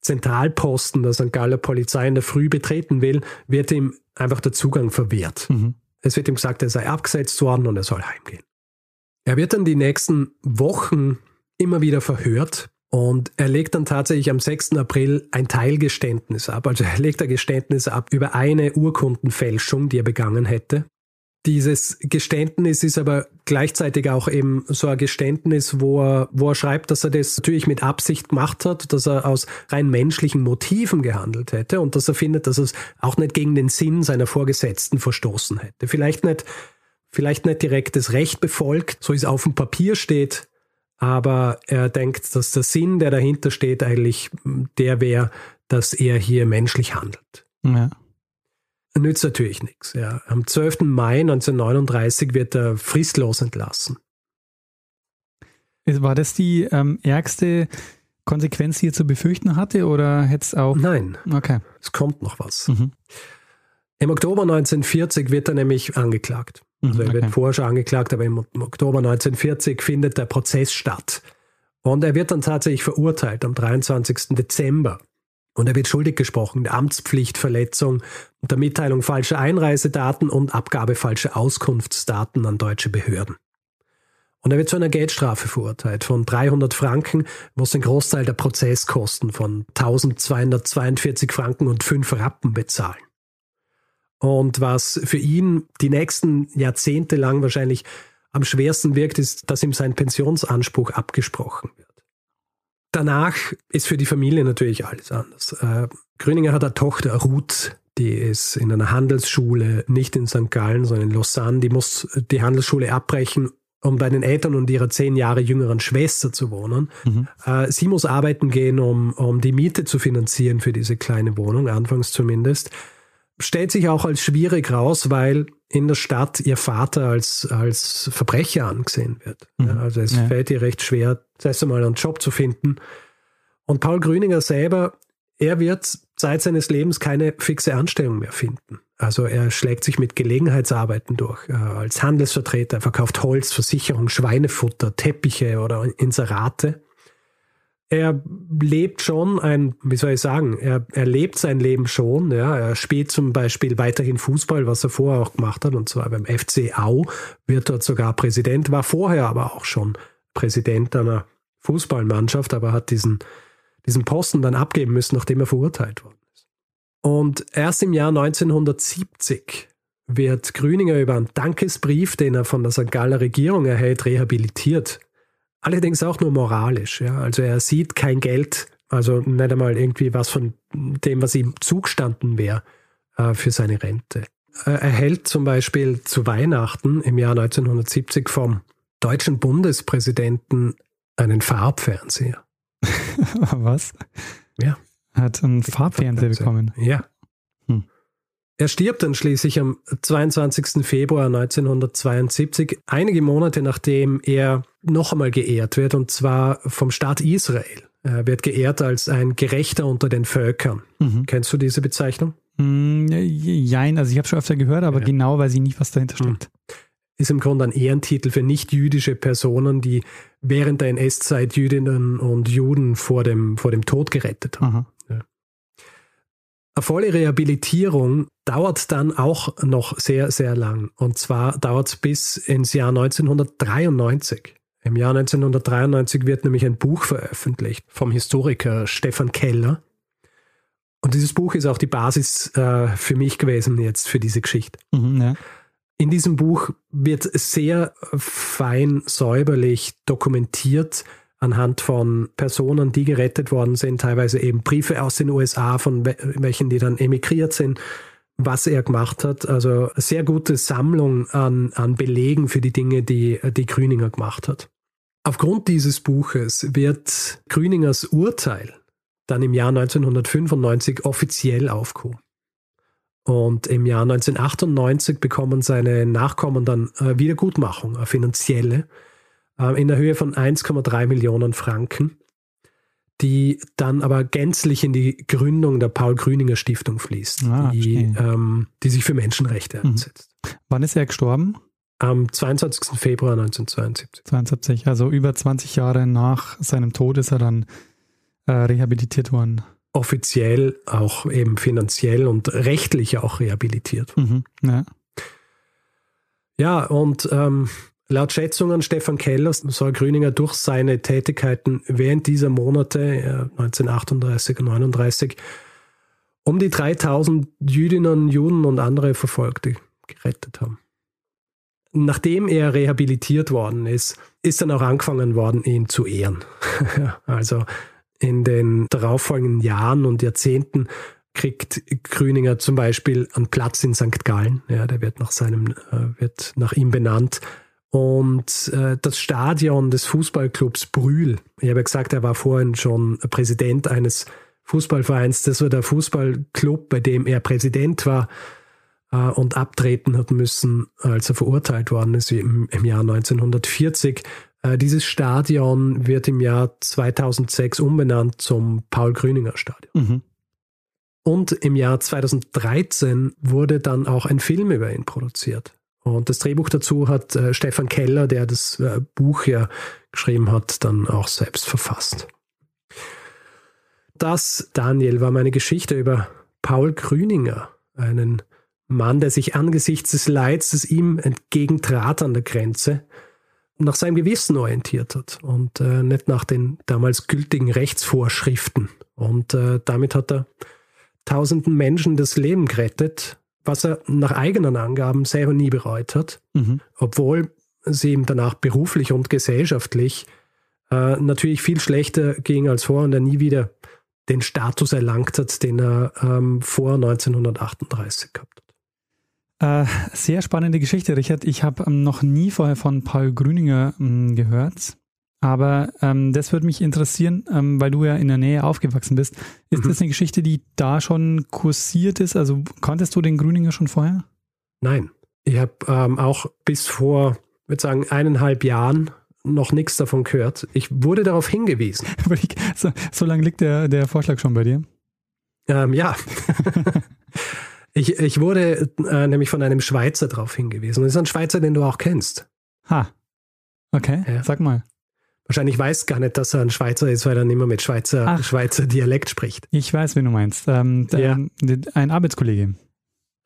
Zentralposten der St. Galler Polizei in der Früh betreten will, wird ihm einfach der Zugang verwehrt. Mhm. Es wird ihm gesagt, er sei abgesetzt worden und er soll heimgehen. Er wird dann die nächsten Wochen immer wieder verhört und er legt dann tatsächlich am 6. April ein Teilgeständnis ab. Also er legt ein Geständnis ab über eine Urkundenfälschung, die er begangen hätte. Dieses Geständnis ist aber gleichzeitig auch eben so ein Geständnis, wo er, wo er schreibt, dass er das natürlich mit Absicht gemacht hat, dass er aus rein menschlichen Motiven gehandelt hätte und dass er findet, dass es auch nicht gegen den Sinn seiner Vorgesetzten verstoßen hätte. Vielleicht nicht vielleicht nicht direkt das Recht befolgt, so es auf dem Papier steht, aber er denkt, dass der Sinn, der dahinter steht, eigentlich der wäre, dass er hier menschlich handelt. Ja. Nützt natürlich nichts. Ja. Am 12. Mai 1939 wird er fristlos entlassen. War das die ähm, ärgste Konsequenz, die er zu befürchten hatte, oder hätte es auch. Nein. Okay. Es kommt noch was. Mhm. Im Oktober 1940 wird er nämlich angeklagt. Also er wird vorher schon angeklagt, aber im Oktober 1940 findet der Prozess statt. Und er wird dann tatsächlich verurteilt am 23. Dezember. Und er wird schuldig gesprochen der Amtspflichtverletzung, der Mitteilung falscher Einreisedaten und Abgabe falscher Auskunftsdaten an deutsche Behörden. Und er wird zu einer Geldstrafe verurteilt von 300 Franken, muss den Großteil der Prozesskosten von 1242 Franken und 5 Rappen bezahlen. Und was für ihn die nächsten Jahrzehnte lang wahrscheinlich am schwersten wirkt, ist, dass ihm sein Pensionsanspruch abgesprochen wird. Danach ist für die Familie natürlich alles anders. Äh, Grüninger hat eine Tochter, Ruth, die ist in einer Handelsschule, nicht in St. Gallen, sondern in Lausanne. Die muss die Handelsschule abbrechen, um bei den Eltern und ihrer zehn Jahre jüngeren Schwester zu wohnen. Mhm. Äh, sie muss arbeiten gehen, um, um die Miete zu finanzieren für diese kleine Wohnung, anfangs zumindest stellt sich auch als schwierig raus, weil in der Stadt ihr Vater als, als Verbrecher angesehen wird. Mhm. Ja, also es ja. fällt ihr recht schwer, das erste Mal einen Job zu finden. Und Paul Grüninger selber, er wird seit seines Lebens keine fixe Anstellung mehr finden. Also er schlägt sich mit Gelegenheitsarbeiten durch. Äh, als Handelsvertreter, er verkauft Holz, Versicherung, Schweinefutter, Teppiche oder Inserate er lebt schon ein, wie soll ich sagen, er, er lebt sein Leben schon. Ja. Er spielt zum Beispiel weiterhin Fußball, was er vorher auch gemacht hat, und zwar beim FC Au, wird dort sogar Präsident, war vorher aber auch schon Präsident einer Fußballmannschaft, aber hat diesen, diesen Posten dann abgeben müssen, nachdem er verurteilt worden ist. Und erst im Jahr 1970 wird Grüninger über einen Dankesbrief, den er von der St. Galler Regierung erhält, rehabilitiert Allerdings auch nur moralisch. Ja. Also er sieht kein Geld Also nicht einmal irgendwie was von dem, was ihm zugestanden wäre äh, für seine Rente. Er erhält zum Beispiel zu Weihnachten im Jahr 1970 vom deutschen Bundespräsidenten einen Farbfernseher. was? Ja. Hat einen Farbfernseher bekommen. Ja. Hm. Er stirbt dann schließlich am 22. Februar 1972, einige Monate nachdem er noch einmal geehrt wird, und zwar vom Staat Israel. Er wird geehrt als ein Gerechter unter den Völkern. Mhm. Kennst du diese Bezeichnung? Mm, jein, also ich habe schon öfter gehört, aber ja. genau weiß ich nicht, was dahinter steckt. Mhm. Ist im Grunde ein Ehrentitel für nicht-jüdische Personen, die während der NS-Zeit Jüdinnen und Juden vor dem, vor dem Tod gerettet haben. Ja. Eine volle Rehabilitierung dauert dann auch noch sehr, sehr lang. Und zwar dauert es bis ins Jahr 1993. Im Jahr 1993 wird nämlich ein Buch veröffentlicht vom Historiker Stefan Keller. Und dieses Buch ist auch die Basis äh, für mich gewesen jetzt für diese Geschichte. Mhm, ja. In diesem Buch wird sehr fein säuberlich dokumentiert anhand von Personen, die gerettet worden sind, teilweise eben Briefe aus den USA von welchen, die dann emigriert sind, was er gemacht hat. Also sehr gute Sammlung an, an Belegen für die Dinge, die, die Grüninger gemacht hat. Aufgrund dieses Buches wird Grüningers Urteil dann im Jahr 1995 offiziell aufgehoben. Und im Jahr 1998 bekommen seine Nachkommen dann äh, Wiedergutmachung, eine finanzielle, in der Höhe von 1,3 Millionen Franken, die dann aber gänzlich in die Gründung der Paul-Grüninger Stiftung fließt, ah, die, ähm, die sich für Menschenrechte mhm. einsetzt. Wann ist er gestorben? Am 22. Februar 1972. 72, also über 20 Jahre nach seinem Tod ist er dann äh, rehabilitiert worden. Offiziell, auch eben finanziell und rechtlich auch rehabilitiert. Mhm, ja. ja, und ähm, laut Schätzungen Stefan Keller soll Grüninger durch seine Tätigkeiten während dieser Monate, äh, 1938 und 1939, um die 3000 Jüdinnen, Juden und andere Verfolgte gerettet haben nachdem er rehabilitiert worden ist, ist dann auch angefangen worden, ihn zu ehren. also in den darauffolgenden Jahren und Jahrzehnten kriegt Grüninger zum Beispiel einen Platz in St. Gallen. Ja, der wird nach seinem, äh, wird nach ihm benannt. Und äh, das Stadion des Fußballclubs Brühl, ich habe ja gesagt, er war vorhin schon Präsident eines Fußballvereins. Das war der Fußballclub, bei dem er Präsident war äh, und abtreten hat müssen, als er verurteilt worden ist im, im Jahr 1940. Äh, dieses Stadion wird im Jahr 2006 umbenannt zum Paul-Grüninger-Stadion. Mhm. Und im Jahr 2013 wurde dann auch ein Film über ihn produziert. Und das Drehbuch dazu hat äh, Stefan Keller, der das äh, Buch ja geschrieben hat, dann auch selbst verfasst. Das, Daniel, war meine Geschichte über Paul Grüninger, einen Mann, der sich angesichts des Leids, das ihm entgegentrat an der Grenze, nach seinem Gewissen orientiert hat und äh, nicht nach den damals gültigen Rechtsvorschriften. Und äh, damit hat er tausenden Menschen das Leben gerettet, was er nach eigenen Angaben selber nie bereut hat, mhm. obwohl sie ihm danach beruflich und gesellschaftlich äh, natürlich viel schlechter ging als vor und er nie wieder den Status erlangt hat, den er ähm, vor 1938 gehabt hat. Äh, sehr spannende Geschichte, Richard. Ich habe ähm, noch nie vorher von Paul Grüninger ähm, gehört. Aber ähm, das würde mich interessieren, ähm, weil du ja in der Nähe aufgewachsen bist. Ist mhm. das eine Geschichte, die da schon kursiert ist? Also kanntest du den Grüninger schon vorher? Nein. Ich habe ähm, auch bis vor, würde sagen, eineinhalb Jahren noch nichts davon gehört. Ich wurde darauf hingewiesen. so, so lange liegt der, der Vorschlag schon bei dir? Ähm, ja. Ich, ich wurde äh, nämlich von einem Schweizer darauf hingewiesen. Das ist ein Schweizer, den du auch kennst. Ha. Okay, ja. sag mal. Wahrscheinlich weiß gar nicht, dass er ein Schweizer ist, weil er nicht mehr mit Schweizer, Schweizer Dialekt spricht. Ich weiß, wen du meinst. Ähm, ja. Ein Arbeitskollege.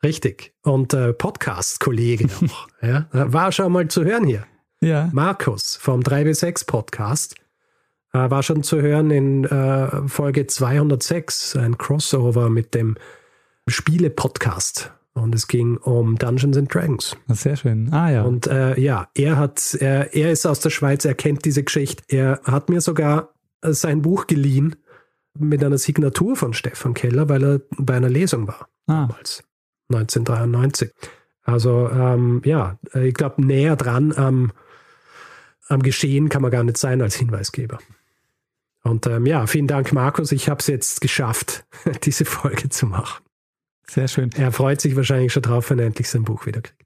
Richtig. Und äh, Podcast-Kollege auch. ja. War schon mal zu hören hier. Ja. Markus vom 3B6 Podcast äh, war schon zu hören in äh, Folge 206, ein Crossover mit dem Spiele-Podcast. Und es ging um Dungeons and Dragons. Sehr schön. Ah ja. Und äh, ja, er hat, er, er ist aus der Schweiz, er kennt diese Geschichte. Er hat mir sogar sein Buch geliehen mit einer Signatur von Stefan Keller, weil er bei einer Lesung war. Ah. Damals, 1993. Also ähm, ja, ich glaube, näher dran am, am Geschehen kann man gar nicht sein als Hinweisgeber. Und ähm, ja, vielen Dank, Markus. Ich habe es jetzt geschafft, diese Folge zu machen. Sehr schön. Er freut sich wahrscheinlich schon drauf, wenn er endlich sein Buch wiederkriegt.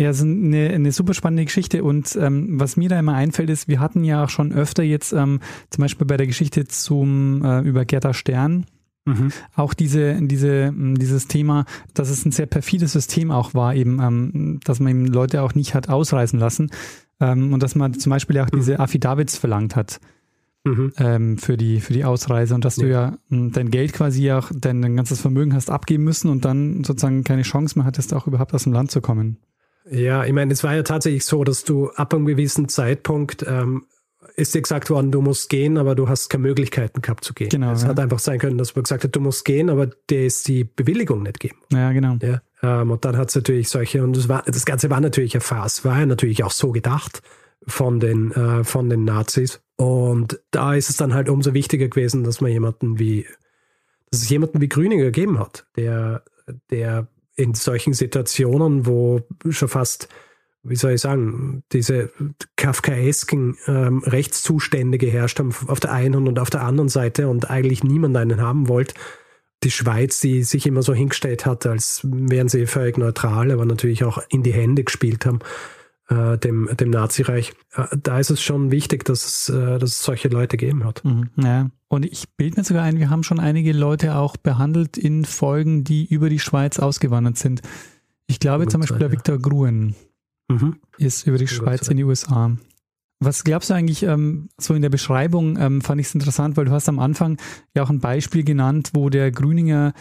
Ja, es ist eine, eine super spannende Geschichte und ähm, was mir da immer einfällt ist, wir hatten ja auch schon öfter jetzt ähm, zum Beispiel bei der Geschichte zum äh, über Gerda Stern mhm. auch diese diese dieses Thema, dass es ein sehr perfides System auch war eben, ähm, dass man eben Leute auch nicht hat ausreisen lassen ähm, und dass man zum Beispiel auch mhm. diese Affidavits verlangt hat. Mhm. Ähm, für die für die Ausreise und dass ja. du ja m, dein Geld quasi auch dein, dein ganzes Vermögen hast abgeben müssen und dann sozusagen keine Chance mehr hattest, auch überhaupt aus dem Land zu kommen. Ja, ich meine, es war ja tatsächlich so, dass du ab einem gewissen Zeitpunkt ähm, ist dir gesagt worden, du musst gehen, aber du hast keine Möglichkeiten gehabt zu gehen. Genau. Es ja. hat einfach sein können, dass man gesagt hat, du musst gehen, aber dir ist die Bewilligung nicht geben. Ja, genau. Ja, ähm, und dann hat es natürlich solche, und das, war, das Ganze war natürlich eine Farce, war ja natürlich auch so gedacht von den, äh, von den Nazis. Und da ist es dann halt umso wichtiger gewesen, dass man jemanden wie, dass es jemanden wie Grüninger gegeben hat, der, der in solchen Situationen, wo schon fast, wie soll ich sagen, diese kafkaesken ähm, Rechtszustände geherrscht haben auf der einen und auf der anderen Seite und eigentlich niemand einen haben wollte. Die Schweiz, die sich immer so hingestellt hat, als wären sie völlig neutral, aber natürlich auch in die Hände gespielt haben, äh, dem, dem Nazireich. Äh, da ist es schon wichtig, dass es, äh, dass es solche Leute gegeben hat. Mhm, ja. Und ich bilde mir sogar ein, wir haben schon einige Leute auch behandelt in Folgen, die über die Schweiz ausgewandert sind. Ich glaube zum Beispiel der Viktor Gruen mhm. ist über die Schweiz in die USA. Was glaubst du eigentlich, ähm, so in der Beschreibung ähm, fand ich es interessant, weil du hast am Anfang ja auch ein Beispiel genannt, wo der Grüninger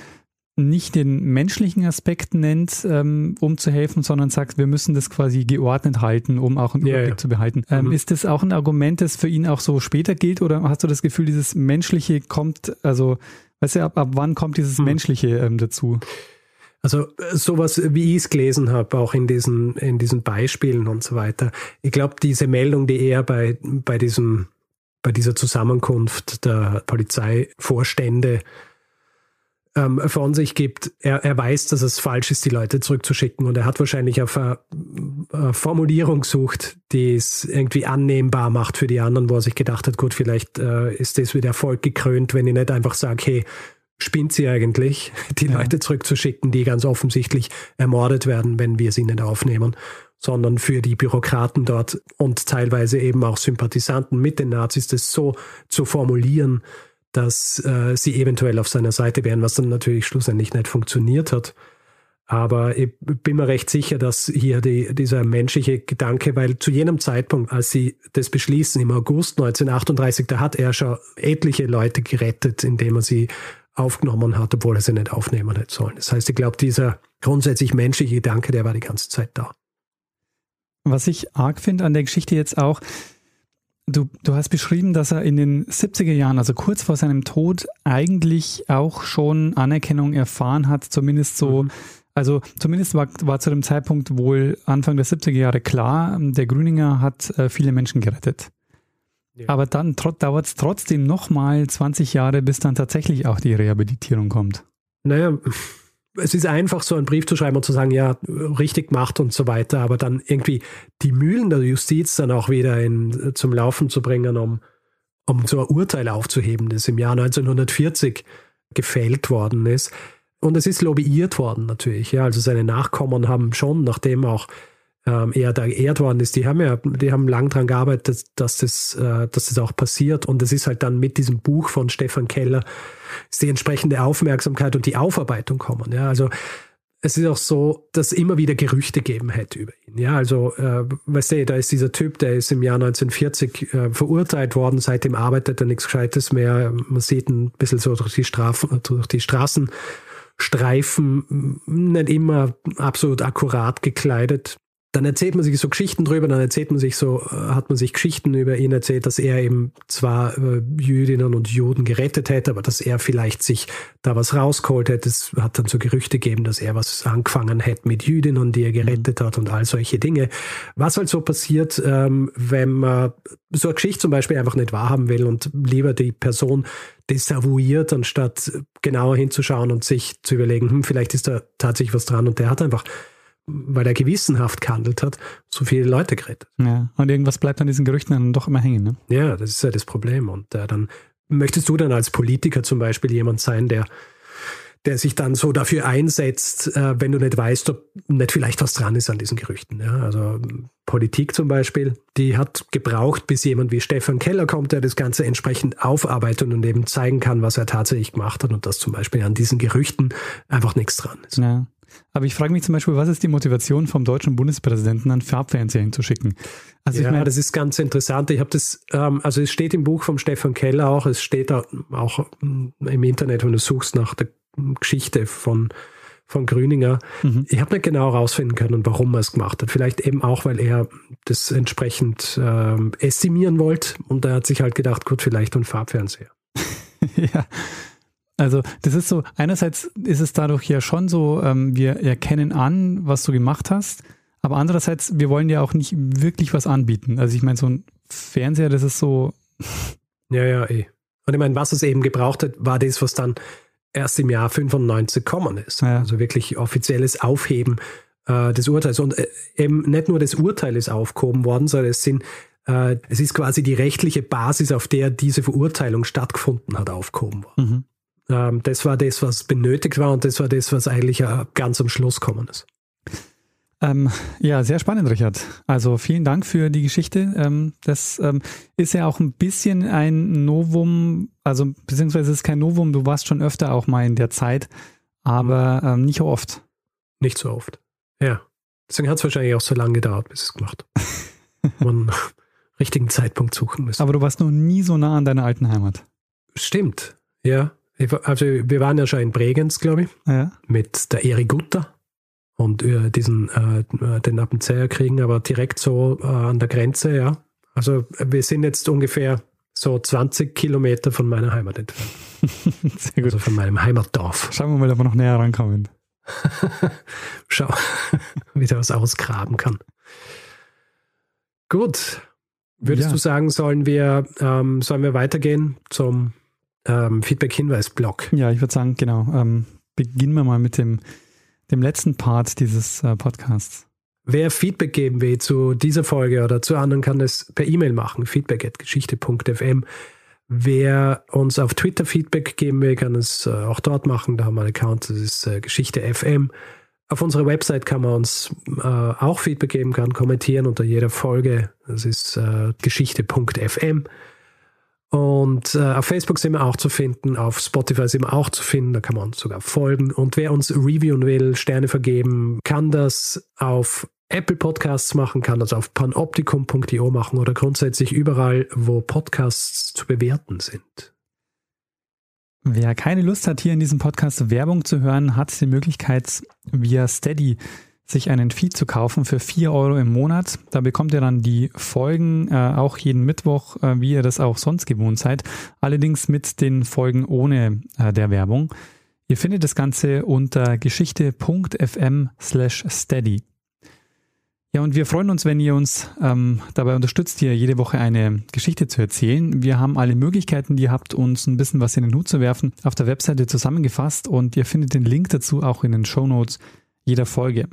nicht den menschlichen Aspekt nennt, ähm, um zu helfen, sondern sagt, wir müssen das quasi geordnet halten, um auch einen Überblick ja, ja. zu behalten. Ähm, mhm. Ist das auch ein Argument, das für ihn auch so später gilt oder hast du das Gefühl, dieses Menschliche kommt, also weißt du, ab, ab wann kommt dieses mhm. Menschliche ähm, dazu? Also sowas, wie ich es gelesen habe, auch in diesen, in diesen Beispielen und so weiter. Ich glaube, diese Meldung, die er bei, bei diesem, bei dieser Zusammenkunft der Polizeivorstände ähm, von sich gibt, er, er weiß, dass es falsch ist, die Leute zurückzuschicken und er hat wahrscheinlich auf eine, eine Formulierung gesucht, die es irgendwie annehmbar macht für die anderen, wo er sich gedacht hat, gut, vielleicht äh, ist das wieder Erfolg gekrönt, wenn ich nicht einfach sage, hey, spinnt sie eigentlich, die ja. Leute zurückzuschicken, die ganz offensichtlich ermordet werden, wenn wir sie nicht aufnehmen, sondern für die Bürokraten dort und teilweise eben auch Sympathisanten mit den Nazis das so zu formulieren, dass äh, sie eventuell auf seiner Seite wären, was dann natürlich schlussendlich nicht funktioniert hat. Aber ich bin mir recht sicher, dass hier die, dieser menschliche Gedanke, weil zu jenem Zeitpunkt, als sie das beschließen, im August 1938, da hat er schon etliche Leute gerettet, indem er sie aufgenommen hat, obwohl er sie nicht aufnehmen hätte sollen. Das heißt, ich glaube, dieser grundsätzlich menschliche Gedanke, der war die ganze Zeit da. Was ich arg finde an der Geschichte jetzt auch, Du, du hast beschrieben, dass er in den 70er Jahren, also kurz vor seinem Tod, eigentlich auch schon Anerkennung erfahren hat, zumindest so, mhm. also zumindest war, war zu dem Zeitpunkt wohl Anfang der 70er Jahre klar, der Grüninger hat äh, viele Menschen gerettet. Ja. Aber dann dauert es trotzdem nochmal 20 Jahre, bis dann tatsächlich auch die Rehabilitierung kommt. Naja, es ist einfach, so einen Brief zu schreiben und zu sagen, ja, richtig gemacht und so weiter, aber dann irgendwie die Mühlen der Justiz dann auch wieder in, zum Laufen zu bringen, um, um so ein Urteil aufzuheben, das im Jahr 1940 gefällt worden ist. Und es ist lobbyiert worden natürlich, ja, also seine Nachkommen haben schon, nachdem auch ähm, er da geehrt worden ist, die haben ja, die haben lang daran gearbeitet, dass, dass, das, äh, dass das auch passiert. Und es ist halt dann mit diesem Buch von Stefan Keller ist die entsprechende Aufmerksamkeit und die Aufarbeitung kommen. Ja, also es ist auch so, dass immer wieder Gerüchte geben hätte über ihn. Ja, also, äh, weißt du, da ist dieser Typ, der ist im Jahr 1940 äh, verurteilt worden, seitdem arbeitet er nichts Gescheites mehr. Man sieht ein bisschen so durch die, Strafen, durch die Straßenstreifen, nicht immer absolut akkurat gekleidet. Dann erzählt man sich so Geschichten drüber, dann erzählt man sich so, äh, hat man sich Geschichten über ihn erzählt, dass er eben zwar äh, Jüdinnen und Juden gerettet hätte, aber dass er vielleicht sich da was rausgeholt hätte. Es hat dann so Gerüchte gegeben, dass er was angefangen hätte mit Jüdinnen, die er gerettet hat und all solche Dinge. Was halt so passiert, ähm, wenn man so eine Geschichte zum Beispiel einfach nicht wahrhaben will und lieber die Person desavouiert, anstatt genauer hinzuschauen und sich zu überlegen, hm, vielleicht ist da tatsächlich was dran und der hat einfach weil er gewissenhaft gehandelt hat, so viele Leute gerettet. Ja, und irgendwas bleibt an diesen Gerüchten dann doch immer hängen. Ne? Ja, das ist ja das Problem. Und äh, dann möchtest du dann als Politiker zum Beispiel jemand sein, der, der sich dann so dafür einsetzt, äh, wenn du nicht weißt, ob nicht vielleicht was dran ist an diesen Gerüchten. Ja? Also Politik zum Beispiel, die hat gebraucht, bis jemand wie Stefan Keller kommt, der das Ganze entsprechend aufarbeitet und eben zeigen kann, was er tatsächlich gemacht hat und dass zum Beispiel an diesen Gerüchten einfach nichts dran ist. Ja. Aber ich frage mich zum Beispiel, was ist die Motivation vom deutschen Bundespräsidenten, einen Farbfernseher hinzuschicken? Also ja, ich meine, das ist ganz interessant. Ich habe das, ähm, also es steht im Buch von Stefan Keller auch, es steht auch im Internet, wenn du suchst nach der Geschichte von von Grüninger. Mhm. Ich habe nicht genau herausfinden können, warum er es gemacht hat. Vielleicht eben auch, weil er das entsprechend ähm, estimieren wollte und er hat sich halt gedacht, gut, vielleicht ein Farbfernseher. ja, also das ist so, einerseits ist es dadurch ja schon so, ähm, wir erkennen an, was du gemacht hast, aber andererseits, wir wollen ja auch nicht wirklich was anbieten. Also ich meine, so ein Fernseher, das ist so. Ja, ja, eh. Und ich meine, was es eben gebraucht hat, war das, was dann erst im Jahr 95 gekommen ist. Ja. Also wirklich offizielles Aufheben äh, des Urteils. Und äh, eben nicht nur das Urteil ist aufgehoben worden, sondern es sind äh, es ist quasi die rechtliche Basis, auf der diese Verurteilung stattgefunden hat, aufgehoben worden. Mhm. Ähm, das war das, was benötigt war und das war das, was eigentlich äh, ganz am Schluss kommen ist. Ähm, ja, sehr spannend, Richard. Also vielen Dank für die Geschichte. Ähm, das ähm, ist ja auch ein bisschen ein Novum, also beziehungsweise es ist kein Novum, du warst schon öfter auch mal in der Zeit, aber mhm. ähm, nicht so oft. Nicht so oft. Ja. Deswegen hat es wahrscheinlich auch so lange gedauert, bis es gemacht Man richtigen Zeitpunkt suchen müssen. Aber du warst noch nie so nah an deiner alten Heimat. Stimmt, ja. Also wir waren ja schon in Bregenz, glaube ich, ja. mit der Eri Gutter und äh, diesen äh, den Appenzeller kriegen, aber direkt so äh, an der Grenze, ja. Also wir sind jetzt ungefähr so 20 Kilometer von meiner Heimat entfernt. Sehr gut. Also von meinem Heimatdorf. Schauen wir mal, ob wir noch näher rankommen. Schau, wie der was ausgraben kann. Gut. Würdest ja. du sagen, sollen wir, ähm, sollen wir weitergehen zum ähm, Feedback-Hinweis-Blog. Ja, ich würde sagen, genau. Ähm, beginnen wir mal mit dem, dem letzten Part dieses äh, Podcasts. Wer Feedback geben will zu dieser Folge oder zu anderen, kann es per E-Mail machen, feedback.geschichte.fm. Wer uns auf Twitter Feedback geben will, kann es äh, auch dort machen. Da haben wir einen Account, das ist äh, Geschichte FM. Auf unserer Website kann man uns äh, auch Feedback geben, kann kommentieren unter jeder Folge. Das ist äh, geschichte.fm. Und äh, auf Facebook sind wir auch zu finden, auf Spotify sind wir auch zu finden, da kann man uns sogar folgen. Und wer uns reviewen will, Sterne vergeben, kann das auf Apple Podcasts machen, kann das auf panoptikum.io machen oder grundsätzlich überall, wo Podcasts zu bewerten sind. Wer keine Lust hat, hier in diesem Podcast Werbung zu hören, hat die Möglichkeit, via Steady sich einen Feed zu kaufen für 4 Euro im Monat. Da bekommt ihr dann die Folgen äh, auch jeden Mittwoch, äh, wie ihr das auch sonst gewohnt seid. Allerdings mit den Folgen ohne äh, der Werbung. Ihr findet das Ganze unter geschichte.fm slash steady. Ja, und wir freuen uns, wenn ihr uns ähm, dabei unterstützt, hier jede Woche eine Geschichte zu erzählen. Wir haben alle Möglichkeiten, die ihr habt, uns ein bisschen was in den Hut zu werfen, auf der Webseite zusammengefasst und ihr findet den Link dazu auch in den Show Notes jeder Folge.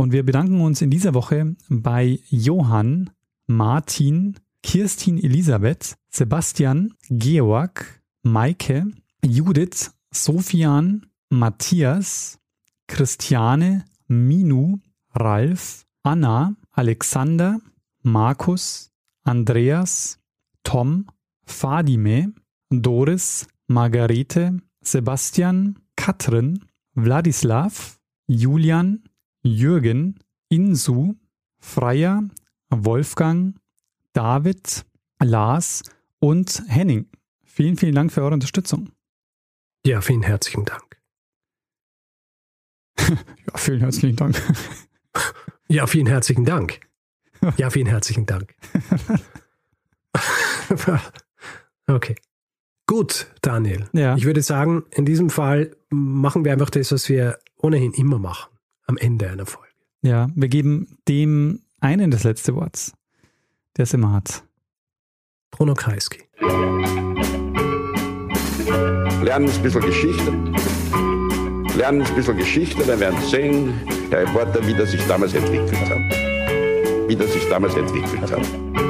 Und wir bedanken uns in dieser Woche bei Johann, Martin, Kirstin Elisabeth, Sebastian, Georg, Maike, Judith, Sofian, Matthias, Christiane, Minu, Ralf, Anna, Alexander, Markus, Andreas, Tom, Fadime, Doris, Margarete, Sebastian, Katrin, Wladislav, Julian, Jürgen, Insu, Freier, Wolfgang, David, Lars und Henning. Vielen, vielen Dank für eure Unterstützung. Ja, vielen herzlichen Dank. ja, vielen herzlichen Dank. Ja, vielen herzlichen Dank. Ja, vielen herzlichen Dank. okay. Gut, Daniel. Ja. Ich würde sagen, in diesem Fall machen wir einfach das, was wir ohnehin immer machen, am Ende einer Folge. Ja, wir geben dem einen das letzte Wort, der es immer hat. Bruno Kreisky. Lernen ein bisschen Geschichte. Lernen ein bisschen Geschichte, dann werden Sie sehen, der Reporter, wie das sich damals entwickelt hat. Wie das sich damals entwickelt hat.